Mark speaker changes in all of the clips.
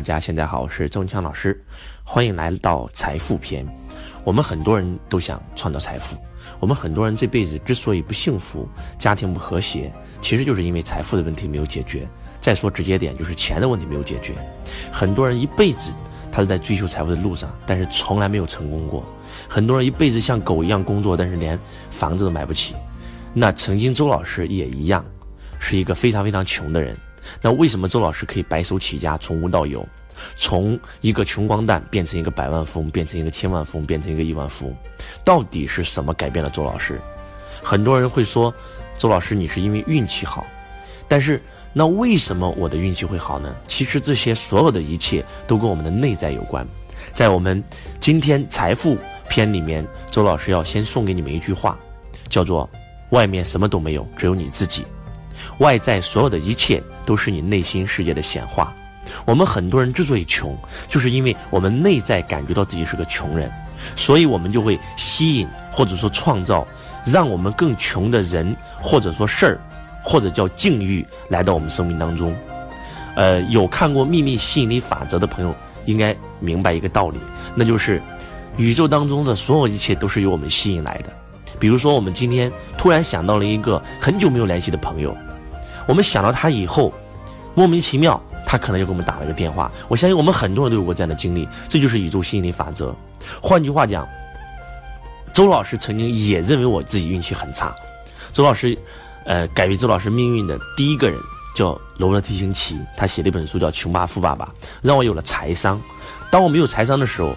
Speaker 1: 大家现在好，我是周文强老师，欢迎来到财富篇。我们很多人都想创造财富，我们很多人这辈子之所以不幸福，家庭不和谐，其实就是因为财富的问题没有解决。再说直接点，就是钱的问题没有解决。很多人一辈子他是在追求财富的路上，但是从来没有成功过。很多人一辈子像狗一样工作，但是连房子都买不起。那曾经周老师也一样，是一个非常非常穷的人。那为什么周老师可以白手起家，从无到有，从一个穷光蛋变成一个百万富翁，变成一个千万富翁，变成一个亿万富翁？到底是什么改变了周老师？很多人会说，周老师你是因为运气好，但是那为什么我的运气会好呢？其实这些所有的一切都跟我们的内在有关。在我们今天财富篇里面，周老师要先送给你们一句话，叫做“外面什么都没有，只有你自己”。外在所有的一切都是你内心世界的显化。我们很多人之所以穷，就是因为我们内在感觉到自己是个穷人，所以我们就会吸引或者说创造，让我们更穷的人或者说事儿，或者叫境遇来到我们生命当中。呃，有看过《秘密吸引力法则》的朋友应该明白一个道理，那就是宇宙当中的所有一切都是由我们吸引来的。比如说，我们今天突然想到了一个很久没有联系的朋友。我们想到他以后，莫名其妙，他可能又给我们打了个电话。我相信我们很多人都有过这样的经历，这就是宇宙吸引力法则。换句话讲，周老师曾经也认为我自己运气很差。周老师，呃，改变周老师命运的第一个人叫罗伯特·清崎，他写了一本书叫《穷爸富爸爸》，让我有了财商。当我没有财商的时候。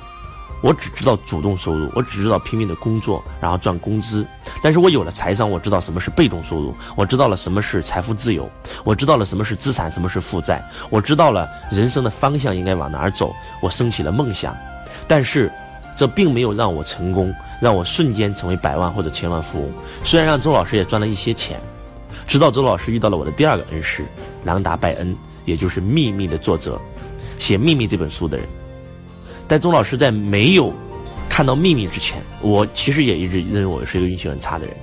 Speaker 1: 我只知道主动收入，我只知道拼命的工作，然后赚工资。但是我有了财商，我知道什么是被动收入，我知道了什么是财富自由，我知道了什么是资产，什么是负债，我知道了人生的方向应该往哪儿走。我升起了梦想，但是这并没有让我成功，让我瞬间成为百万或者千万富翁。虽然让周老师也赚了一些钱，直到周老师遇到了我的第二个恩师朗达·拜恩，也就是《秘密》的作者，写《秘密》这本书的人。但钟老师在没有看到秘密之前，我其实也一直认为我是一个运气很差的人。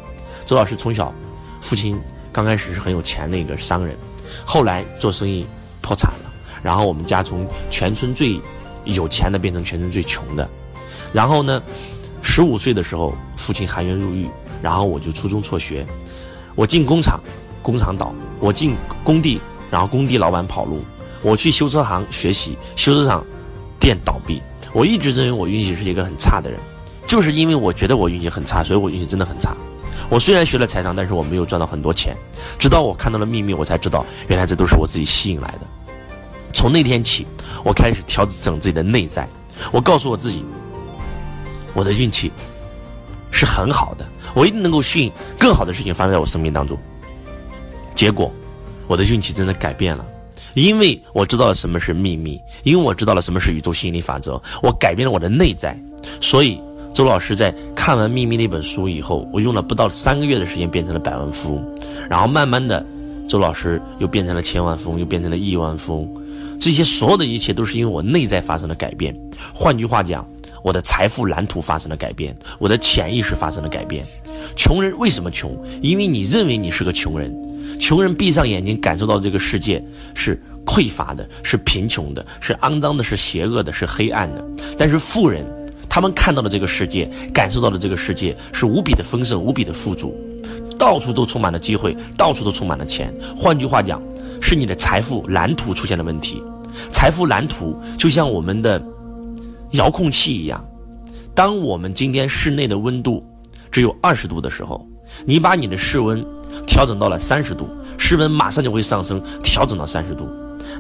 Speaker 1: 周老师从小，父亲刚开始是很有钱的一个商人，后来做生意破产了，然后我们家从全村最有钱的变成全村最穷的。然后呢，十五岁的时候，父亲含冤入狱，然后我就初中辍学。我进工厂，工厂倒；我进工地，然后工地老板跑路；我去修车行学习，修车厂店倒闭。我一直认为我运气是一个很差的人，就是因为我觉得我运气很差，所以我运气真的很差。我虽然学了财商，但是我没有赚到很多钱。直到我看到了秘密，我才知道原来这都是我自己吸引来的。从那天起，我开始调整自己的内在。我告诉我自己，我的运气是很好的，我一定能够吸引更好的事情发生在我生命当中。结果，我的运气真的改变了。因为我知道了什么是秘密，因为我知道了什么是宇宙吸引力法则，我改变了我的内在。所以，周老师在看完《秘密》那本书以后，我用了不到三个月的时间变成了百万富翁，然后慢慢的，周老师又变成了千万富翁，又变成了亿万富翁。这些所有的一切都是因为我内在发生了改变。换句话讲，我的财富蓝图发生了改变，我的潜意识发生了改变。穷人为什么穷？因为你认为你是个穷人。穷人闭上眼睛，感受到这个世界是匮乏的，是贫穷的，是肮脏的，是邪恶的，是黑暗的。但是富人，他们看到了这个世界，感受到了这个世界是无比的丰盛，无比的富足，到处都充满了机会，到处都充满了钱。换句话讲，是你的财富蓝图出现了问题。财富蓝图就像我们的遥控器一样，当我们今天室内的温度只有二十度的时候，你把你的室温。调整到了三十度，室温马上就会上升，调整到三十度，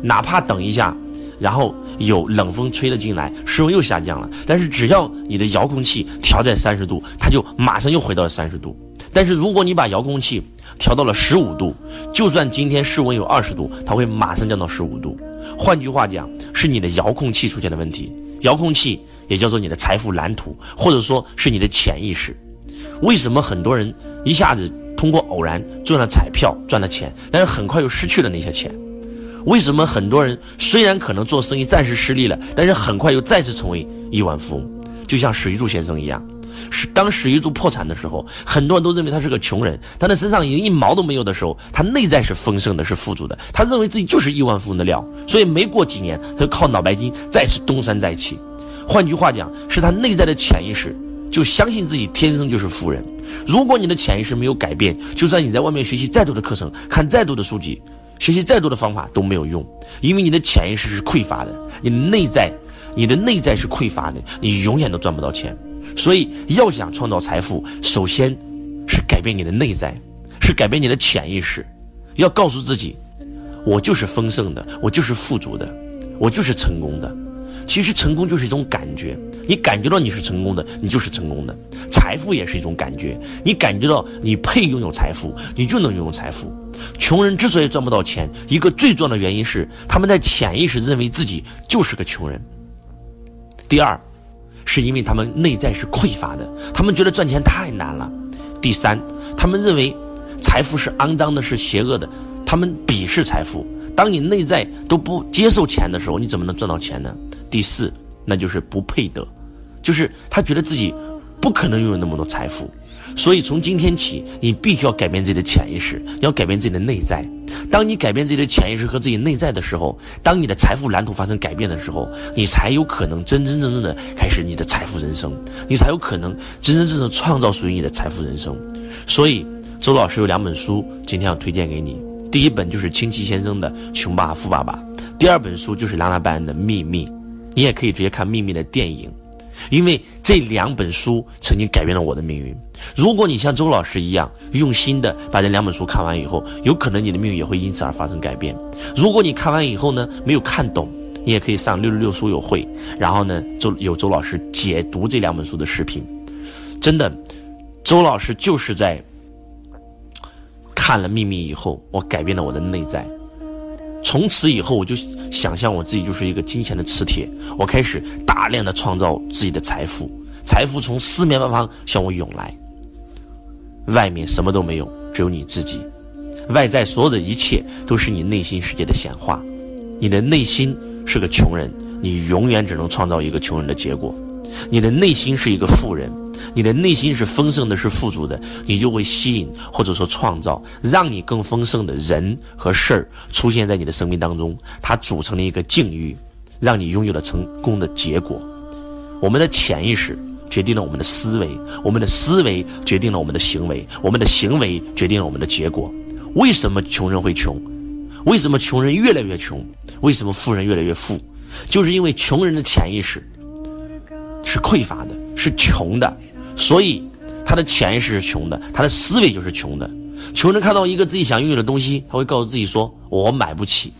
Speaker 1: 哪怕等一下，然后有冷风吹了进来，室温又下降了。但是只要你的遥控器调在三十度，它就马上又回到了三十度。但是如果你把遥控器调到了十五度，就算今天室温有二十度，它会马上降到十五度。换句话讲，是你的遥控器出现了问题。遥控器也叫做你的财富蓝图，或者说是你的潜意识。为什么很多人一下子？通过偶然中了彩票赚了钱，但是很快又失去了那些钱。为什么很多人虽然可能做生意暂时失利了，但是很快又再次成为亿万富翁？就像史玉柱先生一样，是当史玉柱破产的时候，很多人都认为他是个穷人，他的身上已经一毛都没有的时候，他内在是丰盛的，是富足的。他认为自己就是亿万富翁的料，所以没过几年，他就靠脑白金再次东山再起。换句话讲，是他内在的潜意识就相信自己天生就是富人。如果你的潜意识没有改变，就算你在外面学习再多的课程，看再多的书籍，学习再多的方法都没有用，因为你的潜意识是匮乏的，你的内在，你的内在是匮乏的，你永远都赚不到钱。所以，要想创造财富，首先是改变你的内在，是改变你的潜意识，要告诉自己，我就是丰盛的，我就是富足的，我就是成功的。其实，成功就是一种感觉，你感觉到你是成功的，你就是成功的。财富也是一种感觉，你感觉到你配拥有财富，你就能拥有财富。穷人之所以赚不到钱，一个最重要的原因是他们在潜意识认为自己就是个穷人。第二。是因为他们内在是匮乏的，他们觉得赚钱太难了。第三，他们认为财富是肮脏的，是邪恶的，他们鄙视财富。当你内在都不接受钱的时候，你怎么能赚到钱呢？第四，那就是不配得，就是他觉得自己不可能拥有那么多财富。所以从今天起，你必须要改变自己的潜意识，要改变自己的内在。当你改变自己的潜意识和自己内在的时候，当你的财富蓝图发生改变的时候，你才有可能真真正正的开始你的财富人生，你才有可能真真正正创造属于你的财富人生。所以，周老师有两本书，今天要推荐给你。第一本就是清崎先生的《穷爸爸富爸爸》，第二本书就是拉拉班的《秘密》，你也可以直接看《秘密》的电影。因为这两本书曾经改变了我的命运。如果你像周老师一样用心的把这两本书看完以后，有可能你的命运也会因此而发生改变。如果你看完以后呢没有看懂，你也可以上六六六书友会，然后呢周有周老师解读这两本书的视频。真的，周老师就是在看了秘密以后，我改变了我的内在。从此以后，我就想象我自己就是一个金钱的磁铁，我开始大量的创造自己的财富，财富从四面八方向我涌来。外面什么都没有，只有你自己。外在所有的一切都是你内心世界的显化。你的内心是个穷人，你永远只能创造一个穷人的结果。你的内心是一个富人。你的内心是丰盛的，是富足的，你就会吸引或者说创造让你更丰盛的人和事儿出现在你的生命当中，它组成了一个境遇，让你拥有了成功的结果。我们的潜意识决定了我们的思维，我们的思维决定了我们的行为，我们的行为决定了我们的结果。为什么穷人会穷？为什么穷人越来越穷？为什么富人越来越富？就是因为穷人的潜意识是匮乏的，是穷的。所以，他的潜意识是穷的，他的思维就是穷的。穷人看到一个自己想拥有的东西，他会告诉自己说：“我买不起。”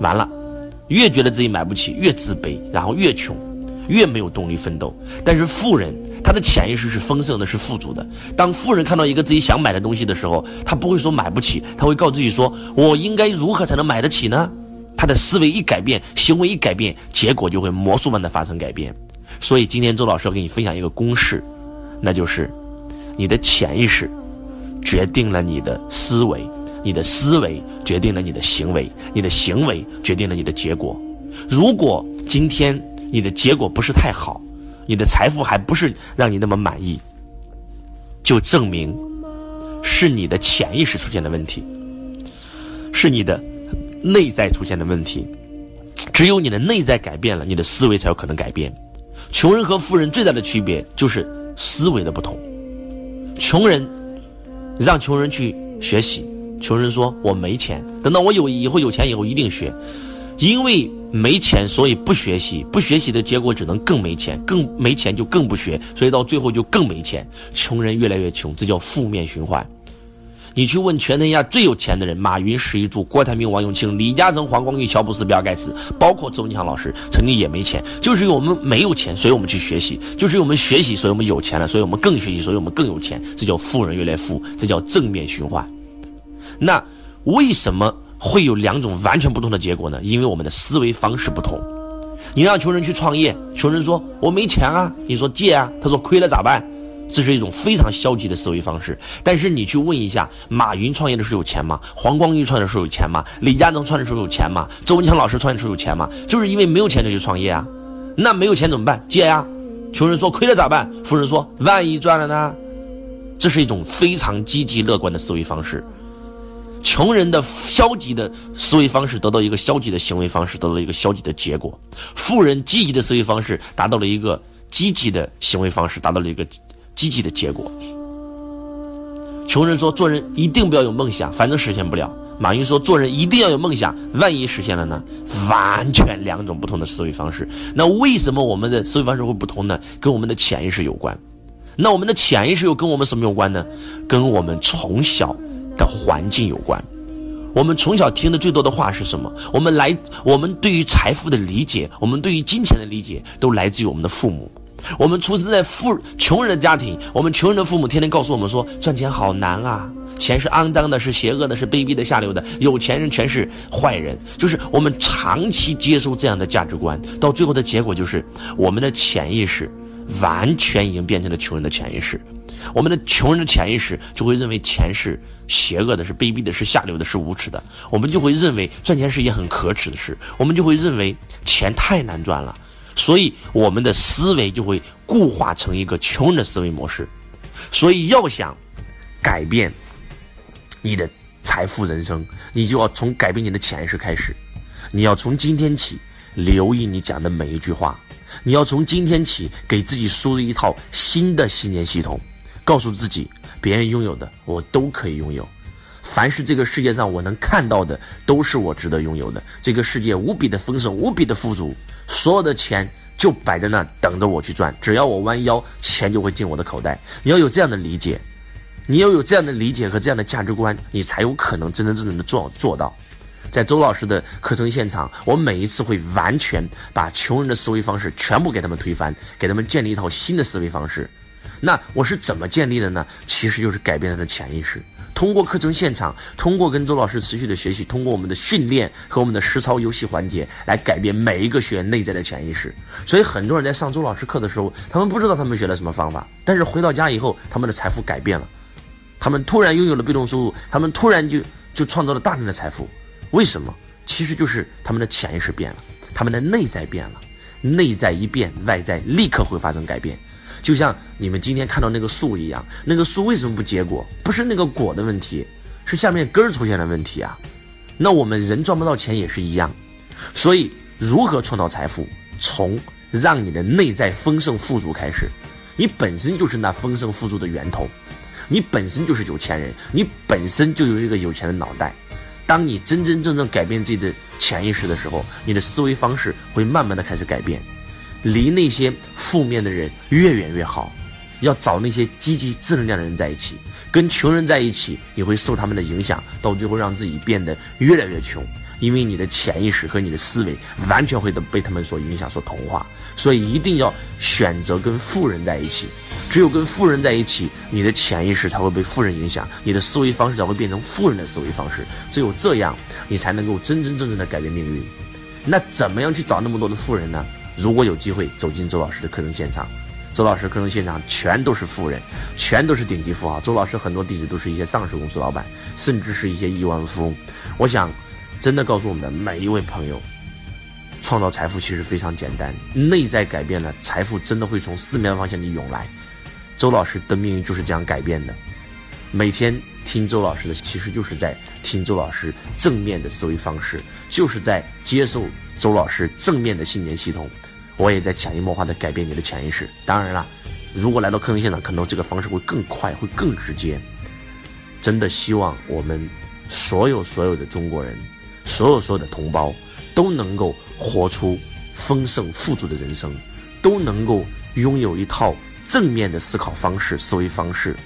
Speaker 1: 完了，越觉得自己买不起，越自卑，然后越穷，越没有动力奋斗。但是富人，他的潜意识是丰盛的，是富足的。当富人看到一个自己想买的东西的时候，他不会说买不起，他会告诉自己说：“我应该如何才能买得起呢？”他的思维一改变，行为一改变，结果就会魔术般的发生改变。所以今天周老师要给你分享一个公式。那就是，你的潜意识决定了你的思维，你的思维决定了你的行为，你的行为决定了你的结果。如果今天你的结果不是太好，你的财富还不是让你那么满意，就证明是你的潜意识出现的问题，是你的内在出现的问题。只有你的内在改变了，你的思维才有可能改变。穷人和富人最大的区别就是。思维的不同，穷人让穷人去学习，穷人说我没钱，等到我有以后有钱以后一定学，因为没钱所以不学习，不学习的结果只能更没钱，更没钱就更不学，所以到最后就更没钱，穷人越来越穷，这叫负面循环。你去问全天下最有钱的人，马云、史玉柱、郭台铭、王永庆、李嘉诚、黄光裕、乔布斯、比尔盖茨，包括周文强老师，曾经也没钱，就是因为我们没有钱，所以我们去学习；就是因为我们学习，所以我们有钱了，所以我们更学习，所以我们更有钱。这叫富人越来越富，这叫正面循环。那为什么会有两种完全不同的结果呢？因为我们的思维方式不同。你让穷人去创业，穷人说我没钱啊，你说借啊，他说亏了咋办？这是一种非常消极的思维方式。但是你去问一下，马云创业的时候有钱吗？黄光裕创业的时候有钱吗？李嘉诚创业的时候有钱吗？周文强老师创业的时候有钱吗？就是因为没有钱就去创业啊。那没有钱怎么办？借呀。穷人说亏了咋办？富人说万一赚了呢？这是一种非常积极乐观的思维方式。穷人的消极的思维方式得到一个消极的行为方式，得到一个消极的结果；富人积极的思维方式达到了一个积极的行为方式，达到了一个积极的结果。穷人说做人一定不要有梦想，反正实现不了。马云说做人一定要有梦想，万一实现了呢？完全两种不同的思维方式。那为什么我们的思维方式会不同呢？跟我们的潜意识有关。那我们的潜意识又跟我们什么有关呢？跟我们从小。的环境有关，我们从小听的最多的话是什么？我们来，我们对于财富的理解，我们对于金钱的理解，都来自于我们的父母。我们出生在富穷人的家庭，我们穷人的父母天天告诉我们说，赚钱好难啊，钱是肮脏的，是邪恶的，是卑鄙的，下流的，有钱人全是坏人。就是我们长期接受这样的价值观，到最后的结果就是，我们的潜意识完全已经变成了穷人的潜意识。我们的穷人的潜意识就会认为钱是邪恶的，是卑鄙的，是下流的，是无耻的。我们就会认为赚钱是一件很可耻的事，我们就会认为钱太难赚了，所以我们的思维就会固化成一个穷人的思维模式。所以要想改变你的财富人生，你就要从改变你的潜意识开始。你要从今天起留意你讲的每一句话，你要从今天起给自己输入一套新的信念系统。告诉自己，别人拥有的我都可以拥有，凡是这个世界上我能看到的，都是我值得拥有的。这个世界无比的丰盛，无比的富足，所有的钱就摆在那等着我去赚，只要我弯腰，钱就会进我的口袋。你要有这样的理解，你要有这样的理解和这样的价值观，你才有可能真真正正的做做到。在周老师的课程现场，我每一次会完全把穷人的思维方式全部给他们推翻，给他们建立一套新的思维方式。那我是怎么建立的呢？其实就是改变他的潜意识，通过课程现场，通过跟周老师持续的学习，通过我们的训练和我们的实操游戏环节，来改变每一个学员内在的潜意识。所以很多人在上周老师课的时候，他们不知道他们学了什么方法，但是回到家以后，他们的财富改变了，他们突然拥有了被动收入，他们突然就就创造了大量的财富。为什么？其实就是他们的潜意识变了，他们的内在变了，内在一变，外在立刻会发生改变。就像你们今天看到那个树一样，那个树为什么不结果？不是那个果的问题，是下面根儿出现了问题啊。那我们人赚不到钱也是一样。所以，如何创造财富？从让你的内在丰盛富足开始。你本身就是那丰盛富足的源头，你本身就是有钱人，你本身就有一个有钱的脑袋。当你真真正正改变自己的潜意识的时候，你的思维方式会慢慢的开始改变。离那些负面的人越远越好，要找那些积极正能量的人在一起。跟穷人在一起，你会受他们的影响，到最后让自己变得越来越穷。因为你的潜意识和你的思维完全会被他们所影响、所同化。所以一定要选择跟富人在一起。只有跟富人在一起，你的潜意识才会被富人影响，你的思维方式才会变成富人的思维方式。只有这样，你才能够真真正正的改变命运。那怎么样去找那么多的富人呢？如果有机会走进周老师的课程现场，周老师课程现场全都是富人，全都是顶级富豪。周老师很多弟子都是一些上市公司老板，甚至是一些亿万富翁。我想，真的告诉我们的每一位朋友，创造财富其实非常简单，内在改变了，财富真的会从四面方向你涌来。周老师的命运就是这样改变的。每天听周老师的，其实就是在听周老师正面的思维方式，就是在接受。周老师正面的信念系统，我也在潜移默化的改变你的潜意识。当然了，如果来到课程现场，可能这个方式会更快，会更直接。真的希望我们所有所有的中国人，所有所有的同胞，都能够活出丰盛富足的人生，都能够拥有一套正面的思考方式、思维方式，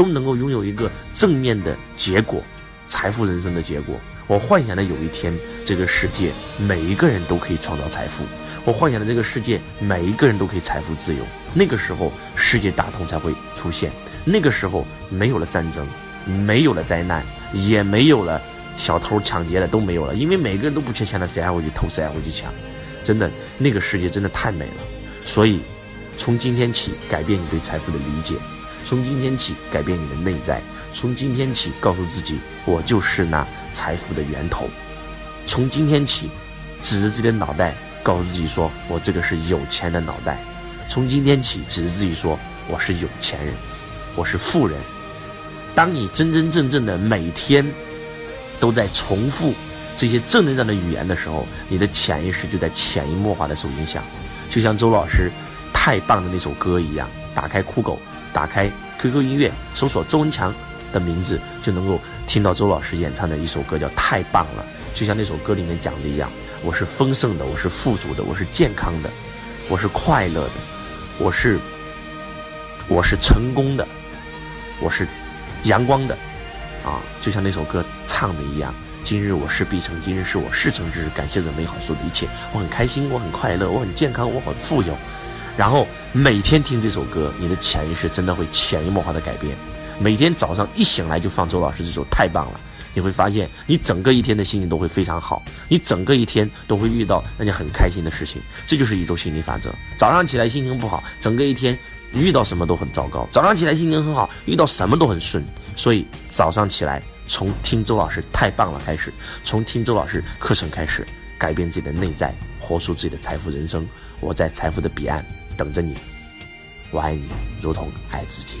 Speaker 1: 都能够拥有一个正面的结果，财富人生的结果。我幻想的有一天，这个世界每一个人都可以创造财富。我幻想的这个世界每一个人都可以财富自由。那个时候，世界大同才会出现。那个时候，没有了战争，没有了灾难，也没有了小偷抢劫的都没有了。因为每个人都不缺钱了，谁还会去偷，谁还会去抢？真的，那个世界真的太美了。所以，从今天起，改变你对财富的理解；从今天起，改变你的内在；从今天起，告诉自己，我就是那。财富的源头，从今天起，指着自己的脑袋，告诉自己说：“我这个是有钱的脑袋。”从今天起指着自己说：“我是有钱人，我是富人。”当你真真正正的每天都在重复这些正能量的语言的时候，你的潜意识就在潜移默化的受影响，就像周老师太棒的那首歌一样。打开酷狗，打开 QQ 音乐，搜索周文强的名字，就能够听到周老师演唱的一首歌，叫《太棒了》。就像那首歌里面讲的一样，我是丰盛的，我是富足的，我是健康的，我是快乐的，我是我是成功的，我是阳光的，啊，就像那首歌唱的一样。今日我是必成，今日是我事成之日，感谢这美好所有的一切，我很开心，我很快乐，我很健康，我很富有。然后每天听这首歌，你的潜意识真的会潜移默化的改变。每天早上一醒来就放周老师这首，太棒了！你会发现，你整个一天的心情都会非常好，你整个一天都会遇到让你很开心的事情。这就是宇宙心理法则。早上起来心情不好，整个一天遇到什么都很糟糕；早上起来心情很好，遇到什么都很顺。所以早上起来，从听周老师太棒了开始，从听周老师课程开始，改变自己的内在，活出自己的财富人生。我在财富的彼岸。等着你，我爱你，如同爱自己。